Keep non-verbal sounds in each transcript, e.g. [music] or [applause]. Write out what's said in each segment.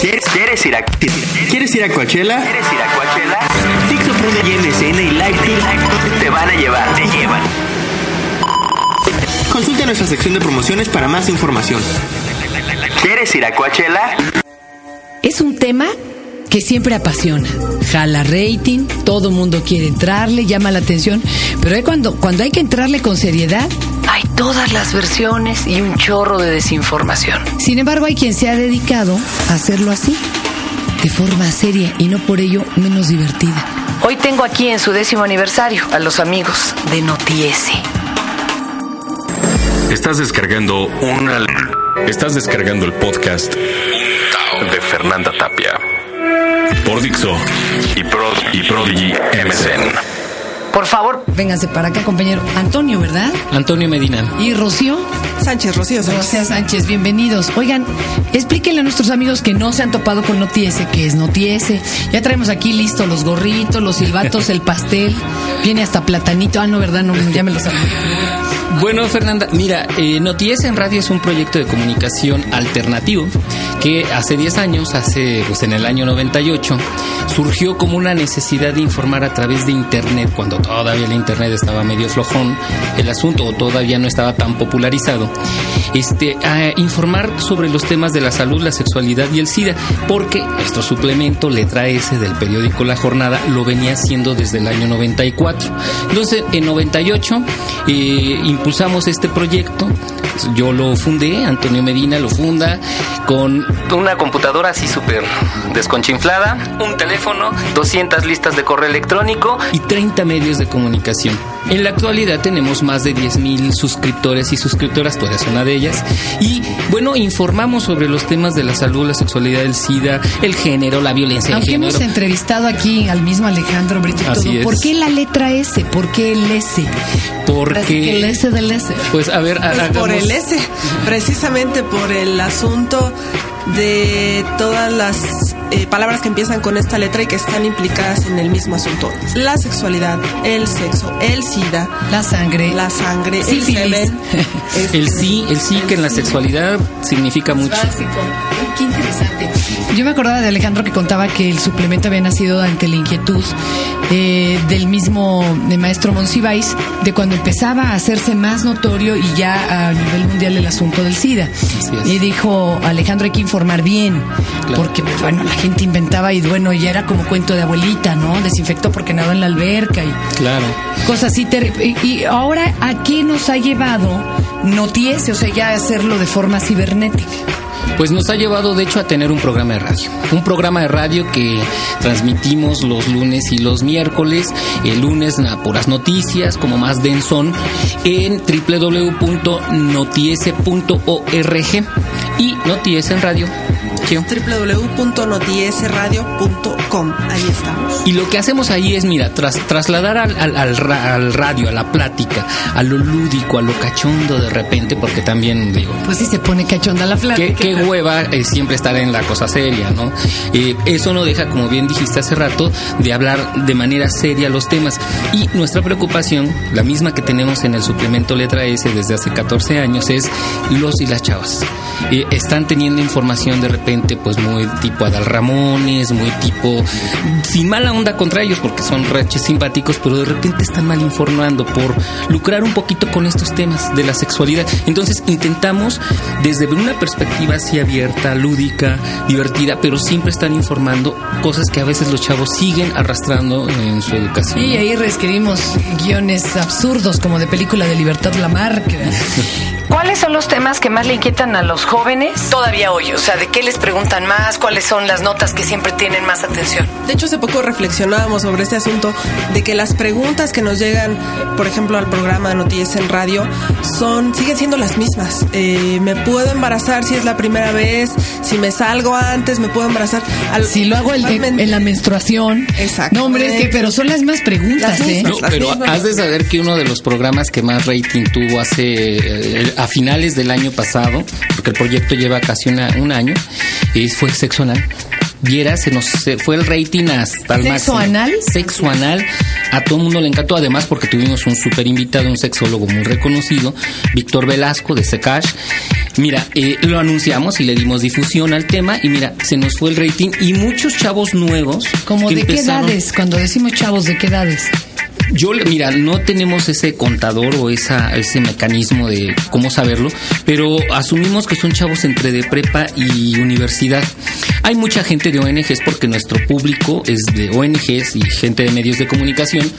¿Quieres, quieres ir a ¿Quieres ir a Coachella? ¿Quieres ir a Coachella? Dixo Prode MSN y Live te van a llevar, te llevan. Consulta nuestra sección de promociones para más información. ¿Quieres ir a Coachella? Es un tema que siempre apasiona. Jala rating, todo mundo quiere entrarle, llama la atención, pero hay cuando, cuando hay que entrarle con seriedad, hay todas las versiones y un chorro de desinformación. Sin embargo, hay quien se ha dedicado a hacerlo así, de forma seria y no por ello menos divertida. Hoy tengo aquí en su décimo aniversario a los amigos de Notiese. Estás descargando una... Estás descargando el podcast de Fernanda Tapia por Dixo y, Pro, y Prodigy MSN. Por favor, vénganse para acá, compañero. Antonio, ¿verdad? Antonio Medina. ¿Y Rocío? Sánchez, Rocío Sánchez. Rocío Sánchez, bienvenidos. Oigan, explíquenle a nuestros amigos que no se han topado con Notiese, que es Notiese. Ya traemos aquí listo los gorritos, los silbatos, el pastel. Viene hasta platanito. Ah, no, ¿verdad? No, ya me lo saben. Bueno, Fernanda, mira, eh, Noties en Radio es un proyecto de comunicación alternativo que hace 10 años, hace pues en el año 98, surgió como una necesidad de informar a través de Internet, cuando todavía el Internet estaba medio flojón, el asunto o todavía no estaba tan popularizado, este, a informar sobre los temas de la salud, la sexualidad y el SIDA, porque nuestro suplemento, letra S del periódico La Jornada, lo venía haciendo desde el año 94. Entonces, en 98, eh, impulsamos este proyecto. Yo lo fundé, Antonio Medina lo funda, con una computadora así súper desconchinflada, un teléfono, 200 listas de correo electrónico y 30 medios de comunicación. En la actualidad tenemos más de 10.000 suscriptores y suscriptoras, tú eres una de ellas. Y bueno, informamos sobre los temas de la salud, la sexualidad, el SIDA, el género, la violencia Aunque de género. hemos entrevistado aquí al mismo Alejandro Brito y Así todo, es. ¿por qué la letra S? ¿Por qué el S? Porque- El S del S. Pues a ver, Pues por el S, precisamente por el asunto de todas las eh, palabras que empiezan con esta letra y que están implicadas en el mismo asunto. La sexualidad, el sexo, el SIDA, La sangre. la sangre, el semen. [laughs] este, El sí, el sí que en la sexualidad significa mucho. Básico. Ay, Qué interesante. Yo me acordaba de Alejandro que contaba que el suplemento había nacido ante la inquietud eh, del mismo de maestro Monsiváis de cuando empezaba a hacerse más notorio y ya a nivel mundial el asunto del SIDA. Así es. Y dijo, Alejandro, hay que informar bien, Claro. porque pues, bueno, la gente inventaba y bueno, ya era como cuento de abuelita, ¿no? Desinfectó porque nadó en la alberca y Claro. cosas así. Y, y ahora, ¿a qué nos ha llevado Notiese? O sea, ya hacerlo de forma cibernética. Pues nos ha llevado de hecho a tener un programa de radio. Un programa de radio que transmitimos los lunes y los miércoles. El lunes na, puras noticias, como más densón, en www.notiese.org y Notiese en radio. ¿Qué? Ahí estamos. Y lo que hacemos ahí es, mira, tras, trasladar al, al- al ra- al radio, a la plática, a lo lúdico, a lo cachondo de repente, porque también digo, Pues sí se pone cachonda la plática. Qué, qué hueva eh, siempre estar en la cosa seria, ¿no? Eh, eso no deja, como bien dijiste hace rato, de hablar de manera seria los temas. Y nuestra preocupación, la misma que tenemos en el suplemento letra S desde hace 14 años, es los y las chavas. Eh, están teniendo información de repente, pues muy tipo Adal Ramones, muy tipo, sin mala onda contra ellos, porque son reches simpáticos, pero de repente están mal informando por lucrar un poquito con estos temas de la sexualidad. Entonces intentamos desde una perspectiva así abierta, lúdica, divertida, pero siempre están informando cosas que a veces los chavos siguen arrastrando en su educación. Y ahí reescribimos guiones absurdos como de película de Libertad Lamarque. [laughs] ¿Cuáles son los temas que más le inquietan a los jóvenes? Todavía hoy, o sea, ¿de qué les preguntan más? ¿Cuáles son las notas que siempre tienen más atención? De hecho, hace poco reflexionábamos sobre este asunto de que las preguntas que nos llegan, por ejemplo, al programa de Noticias en Radio, son siguen siendo las mismas. Eh, ¿Me puedo embarazar si es la primera vez? Si me salgo antes, ¿me puedo embarazar? Al- Si lo hago en, en- en la menstruación. Exacto. No, hombre, es que, pero son las mismas preguntas, Las ¿eh? No, pero mismas. has de saber que uno de los programas que más rating tuvo hace eh, a finales del año pasado, porque el proyecto lleva casi una- un año, eh, fue Sexo Anal. Viera, se nos fue el rating hasta el ¿Sexo anal? Sexo anal. A todo el mundo le encantó, además porque tuvimos un super invitado, un sexólogo muy reconocido, Víctor Velasco de Secash. Mira, eh, lo anunciamos y le dimos difusión al tema y mira, se nos fue el rating y muchos chavos nuevos. ¿Como de qué edades? Cuando decimos chavos, ¿de qué edades? Yo, mira, no tenemos ese contador o esa, ese mecanismo de cómo saberlo, pero asumimos que son chavos entre de prepa y universidad. Hay mucha gente de ONGs porque nuestro público es de ONGs y gente de medios de comunicación,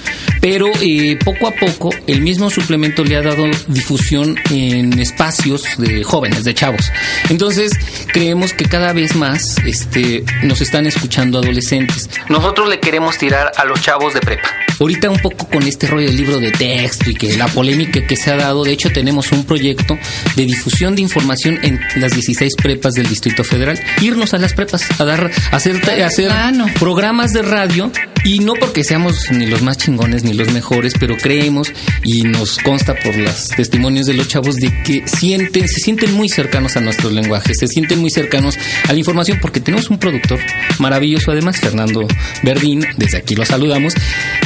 pero eh, poco a poco el mismo suplemento le ha dado difusión en espacios de jóvenes, de chavos. Entonces, creemos que cada vez más este, nos están escuchando adolescentes. Nosotros le queremos tirar a los chavos de prepa. Ahorita un poco con este rollo del libro de texto y que la polémica que se ha dado, de hecho tenemos un proyecto de difusión de información en las 16 prepas del Distrito Federal. Irnos a las prepas a dar, a hacer, a hacer programas de radio y no porque seamos ni los más chingones ni los mejores, pero creemos y nos consta por los testimonios de los chavos de que sienten, se sienten muy cercanos a nuestros lenguajes, se sienten muy cercanos a la información porque tenemos un productor maravilloso además, Fernando Verdín, desde aquí lo saludamos,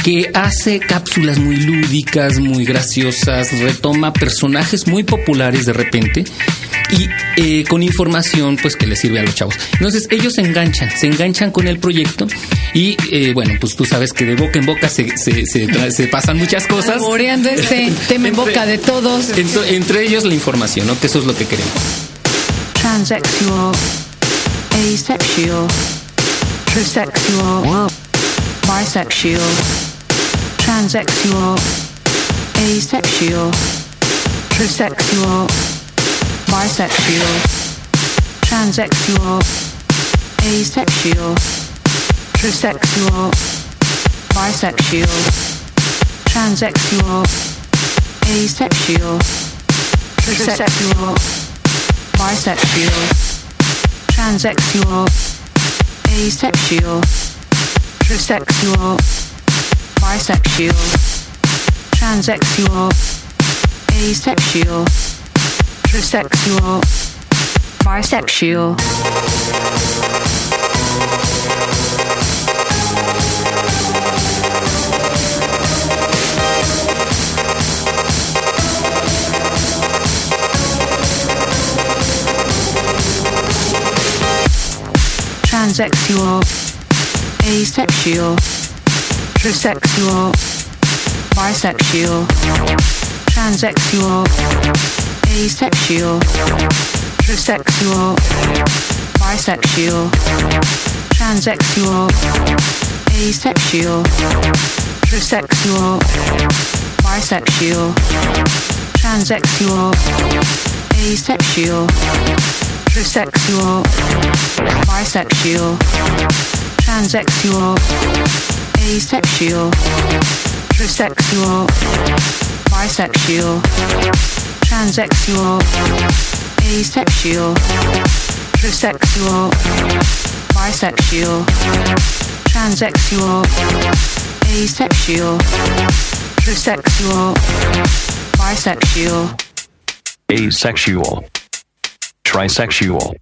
que hace cápsulas muy lúdicas, muy graciosas, retoma personajes muy populares de repente y eh, con información pues que le sirve a los chavos. Entonces ellos se enganchan, se enganchan con el proyecto y eh, bueno, pues tú sabes que de boca en boca se, se, se, pasan muchas cosas. Moreando este [laughs] tema en boca de todos. Entre, ellos la información, ¿no? Que eso es lo que queremos. Transsexual, asexual, trisexual, bisexual, transsexual, asexual, trisexual bisexual, transsexual, asexual, trisexual, bisexual, transsexual, asexual, trisexual, bisexual, transsexual, asexual, trisexual, bisexual, transsexual, asexual, Heterosexual. Bisexual. Transsexual. Asexual. Trisexual. Bisexual. Transsexual asexual, trisexual, bisexual, transsexual, asexual, trisexual, bisexual, transsexual, asexual, trisexual, bisexual, transsexual, asexual, trisexual, bisexual, transsexual, asexual, trisexual, bisexual, transsexual, asexual, trisexual, bisexual, asexual, trisexual,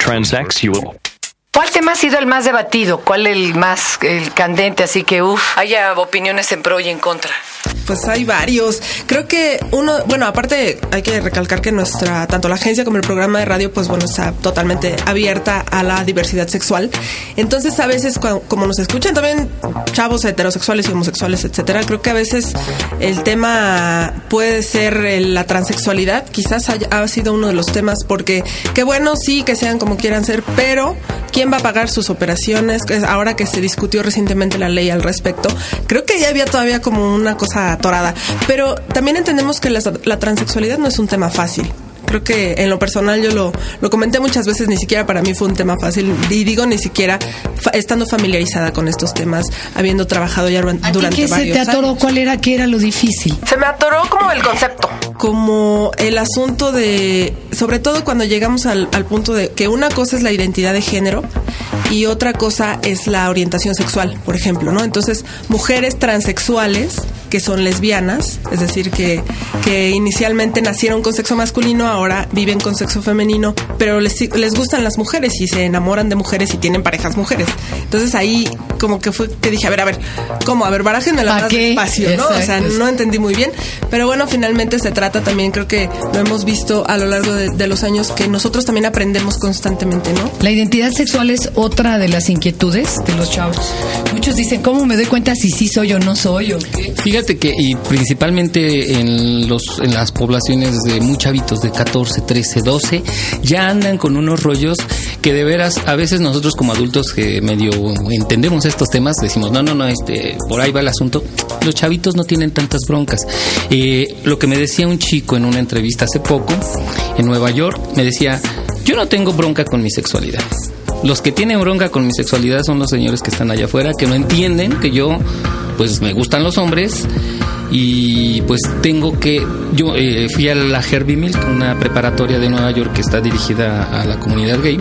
transsexual. ¿Cuál tema ha sido el más debatido? ¿Cuál el más el candente? Así que, uff, haya opiniones en pro y en contra. Pues hay varios. Creo que uno, bueno, aparte hay que recalcar que nuestra, tanto la agencia como el programa de radio, pues bueno, está totalmente abierta a la diversidad sexual. Entonces, a veces, como nos escuchan también chavos heterosexuales y homosexuales, etcétera, creo que a veces el tema puede ser la transexualidad. Quizás haya, ha sido uno de los temas, porque qué bueno, sí, que sean como quieran ser, pero ¿quién va a pagar sus operaciones? Ahora que se discutió recientemente la ley al respecto, creo que ya había todavía como una cosa atorada. Pero también entendemos que la, la transexualidad no es un tema fácil creo que en lo personal yo lo, lo comenté muchas veces, ni siquiera para mí fue un tema fácil, y digo ni siquiera estando familiarizada con estos temas, habiendo trabajado ya durante ¿A ti qué se te atoró? ¿Cuál era que era lo difícil? Se me atoró como el concepto, como el asunto de, sobre todo cuando llegamos al, al punto de que una cosa es la identidad de género y otra cosa es la orientación sexual, por ejemplo, ¿no? Entonces, mujeres transexuales que son lesbianas, es decir, que, que inicialmente nacieron con sexo masculino, ahora viven con sexo femenino, pero les, les gustan las mujeres y se enamoran de mujeres y tienen parejas mujeres. Entonces ahí como que fue que dije, a ver, a ver, ¿cómo? A ver, barájenme la ¿Pa más qué? despacio, ¿no? O sea, Exacto. no entendí muy bien. Pero bueno, finalmente se trata también, creo que lo hemos visto a lo largo de, de los años, que nosotros también aprendemos constantemente, ¿no? La identidad sexual es otra de las inquietudes de los chavos. Muchos dicen, ¿cómo me doy cuenta si sí soy o no soy? O qué? Fíjate que y principalmente en los en las poblaciones de muy chavitos de 14, 13, 12 ya andan con unos rollos que de veras a veces nosotros como adultos que medio entendemos estos temas decimos no no no este por ahí va el asunto los chavitos no tienen tantas broncas. Eh, lo que me decía un chico en una entrevista hace poco en Nueva York me decía yo no tengo bronca con mi sexualidad. Los que tienen bronca con mi sexualidad son los señores que están allá afuera, que no entienden que yo, pues me gustan los hombres y pues tengo que... Yo eh, fui a la Herbie Milk, una preparatoria de Nueva York que está dirigida a la comunidad gay.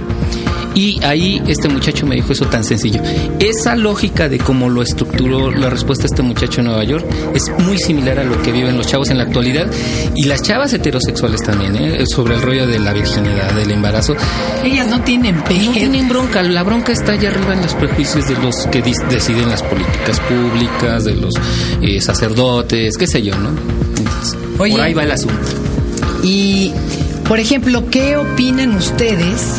Y ahí este muchacho me dijo eso tan sencillo. Esa lógica de cómo lo estructuró la respuesta a este muchacho en Nueva York es muy similar a lo que viven los chavos en la actualidad y las chavas heterosexuales también, ¿eh? sobre el rollo de la virginidad, del embarazo. Ellas no tienen No pedo. tienen bronca, la bronca está allá arriba en los prejuicios de los que deciden las políticas públicas, de los eh, sacerdotes, qué sé yo, ¿no? Entonces, Oye. por ahí va el asunto. Y, por ejemplo, ¿qué opinan ustedes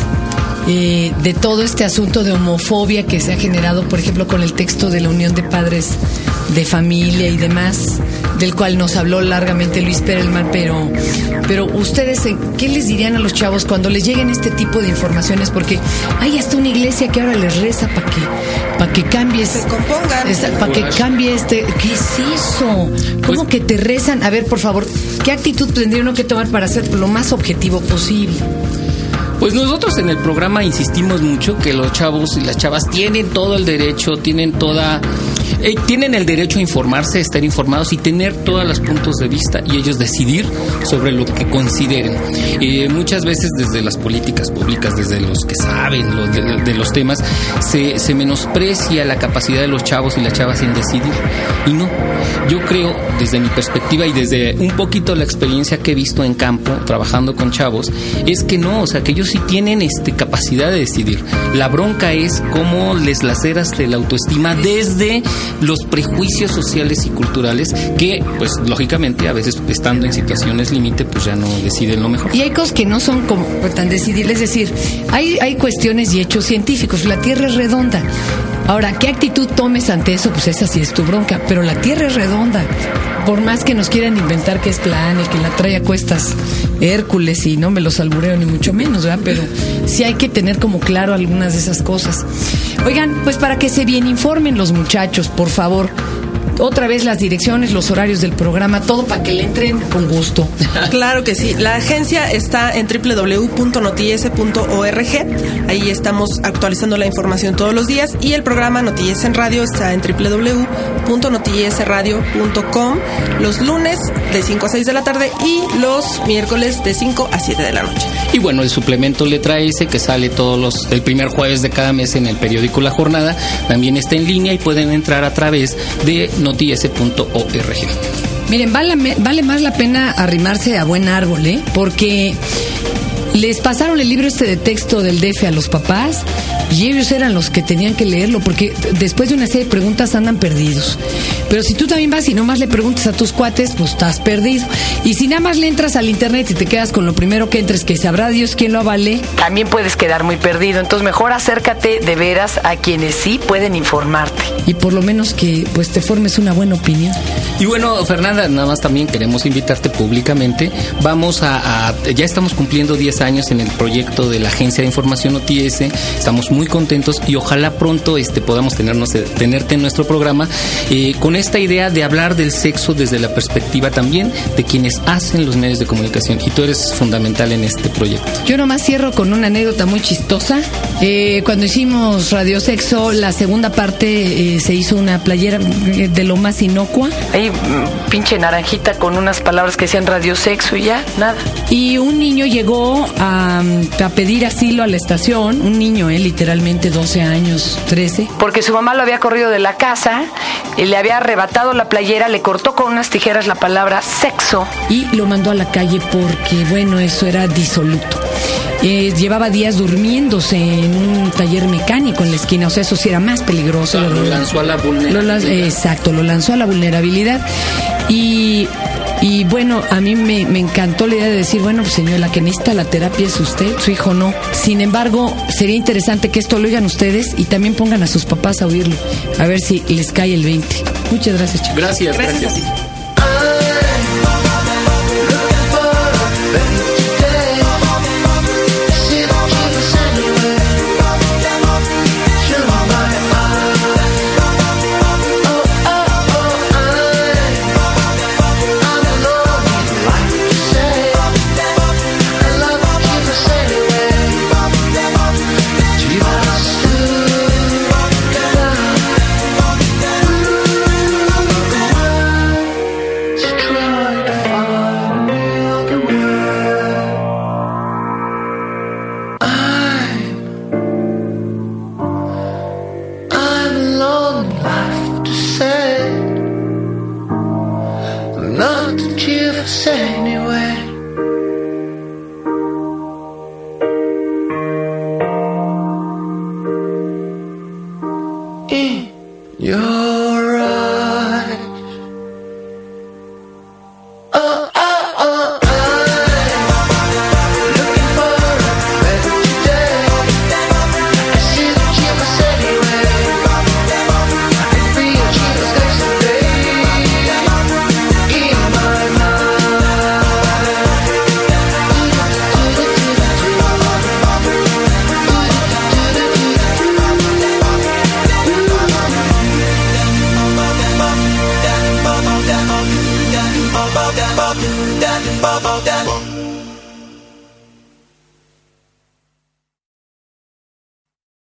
eh, de todo este asunto de homofobia que se ha generado, por ejemplo, con el texto de la Unión de Padres de Familia y demás, del cual nos habló largamente Luis Perelman, pero, pero ustedes, ¿qué les dirían a los chavos cuando les lleguen este tipo de informaciones? Porque hay hasta una iglesia que ahora les reza para que, para que cambies. Se compongan. para que cambie este. ¿Qué es eso? ¿Cómo Pues- que te rezan? A ver, por favor, ¿qué actitud tendría uno que tomar para ser lo más objetivo posible? Pues nosotros en el programa insistimos mucho que los chavos y las chavas tienen todo el derecho, tienen toda... eh, tienen el derecho a informarse, estar informados y tener todos los puntos de vista y ellos decidir sobre lo que consideren. Eh, muchas veces desde las políticas públicas, desde los que saben de, los temas, se, se menosprecia la capacidad de los chavos y las chavas en decidir. Y no, yo creo desde mi perspectiva y desde un poquito la experiencia que he visto en campo trabajando con chavos, es que no, o sea, que ellos sí tienen este, capacidad de decidir. La bronca es cómo les laceras la autoestima desde los prejuicios sociales y culturales que, pues lógicamente, a veces estando en situaciones límite, pues ya no deciden lo mejor. Y hay cosas que no son como tan decidibles, es decir, hay, hay cuestiones y hechos científicos. La Tierra es redonda. Ahora, ¿qué actitud tomes ante eso? Pues esa sí es tu bronca, pero la Tierra es redonda. Por más que nos quieran inventar que es plana y que la trae a cuestas Hércules y no me los albureo ni mucho menos, ¿verdad? Pero sí hay que tener como claro algunas de esas cosas. Oigan, pues para que se bien informen los muchachos, por favor. Otra vez las direcciones, los horarios del programa, todo para que le entren con gusto. [laughs] Claro que sí. La agencia está en www.noties.org. Ahí estamos actualizando la información todos los días. Y el programa Noties en Radio está en www.notiesradio.com los lunes de 5 a 6 de la tarde y los miércoles de 5 a 7 de la noche. Y bueno, el suplemento Letra S que sale todos los el primer jueves de cada mes en el periódico La Jornada también está en línea y pueden entrar a través de Miren, vale, vale más la pena arrimarse a buen árbol, ¿eh? Porque les pasaron el libro este de texto del DF a los papás y ellos eran los que tenían que leerlo porque después de una serie de preguntas andan perdidos. Pero si tú también vas y nomás le preguntas a tus cuates, pues estás perdido. Y si nada más le entras al internet y te quedas con lo primero que entres, que sabrá Dios quién lo avale, También puedes quedar muy perdido, entonces mejor acércate de veras a quienes sí pueden informarte. y por lo menos que pues te formes una buena opinión. Y bueno, Fernanda, nada más también queremos invitarte públicamente. Vamos a, a- ya estamos cumpliendo 10 años en el proyecto de la Agencia de Información OTS. Estamos muy contentos y ojalá pronto este podamos tenernos, tenerte en nuestro programa eh, con esta idea de hablar del sexo desde la perspectiva también de quienes hacen los medios de comunicación. Y tú eres fundamental en este proyecto. Yo nomás cierro con una anécdota muy chistosa. Eh, cuando hicimos Radio Sexo, la segunda parte eh, se hizo una playera eh, de lo más inocua. Ahí, mm, pinche naranjita con unas palabras que decían radio sexo y ya, nada. Y un niño llegó a, a pedir asilo a la estación. Un niño, eh, literalmente 12 años, 13. Porque su mamá lo había corrido de la casa y le había arrebatado la playera, le cortó con unas tijeras la palabra sexo. y lo mandó a la calle porque, bueno, eso era disoluto. Eh, llevaba días durmiéndose en un taller mecánico en la esquina, o sea, eso sí era más peligroso. Lo ¿verdad? lanzó a la Lo vulnerabilidad. exacto, lo lanzó a la vulnerabilidad. Y, y bueno, a mí me, me encantó la idea de decir, bueno, pues, señor, la que necesita la terapia es usted, su hijo no. Sin embargo, sería interesante que esto lo oigan ustedes y también pongan a sus papás a oírlo, a ver si les cae el 20. Muchas gracias, chicos. Gracias, Gracias gracias.